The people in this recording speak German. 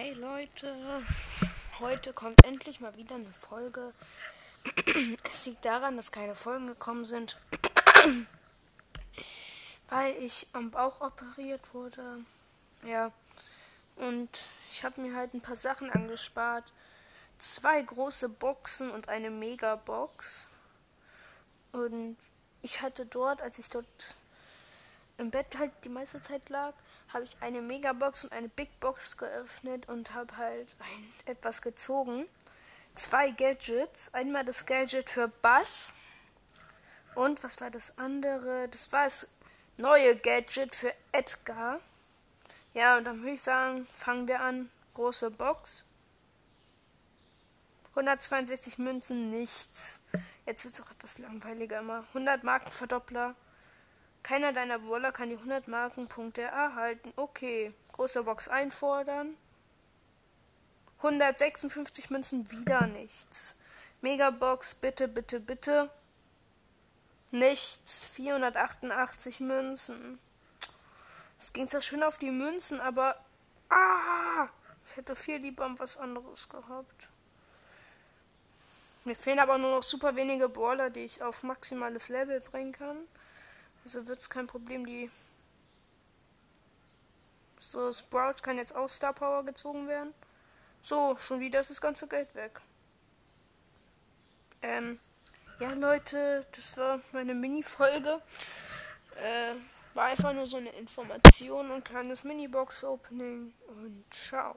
Hey Leute, heute kommt endlich mal wieder eine Folge. Es liegt daran, dass keine Folgen gekommen sind, weil ich am Bauch operiert wurde. Ja, und ich habe mir halt ein paar Sachen angespart. Zwei große Boxen und eine Megabox. Und ich hatte dort, als ich dort im Bett halt die meiste Zeit lag, habe ich eine Megabox und eine Big Box geöffnet und habe halt ein, etwas gezogen. Zwei Gadgets. Einmal das Gadget für Bass. Und was war das andere? Das war das neue Gadget für Edgar. Ja, und dann würde ich sagen, fangen wir an. Große Box. 162 Münzen, nichts. Jetzt wird es auch etwas langweiliger immer. 100 Markenverdoppler. Keiner deiner Brawler kann die 100 Markenpunkte erhalten. Okay. Große Box einfordern. 156 Münzen, wieder nichts. Megabox, bitte, bitte, bitte. Nichts. 488 Münzen. Es ging zwar schön auf die Münzen, aber. Ah! Ich hätte viel lieber was anderes gehabt. Mir fehlen aber nur noch super wenige Brawler, die ich auf maximales Level bringen kann. Also wird es kein Problem, die. So, Sprout kann jetzt auch Star Power gezogen werden. So, schon wieder ist das ganze Geld weg. Ähm, ja, Leute, das war meine Mini-Folge. Äh, war einfach nur so eine Information und kleines Mini-Box-Opening und ciao.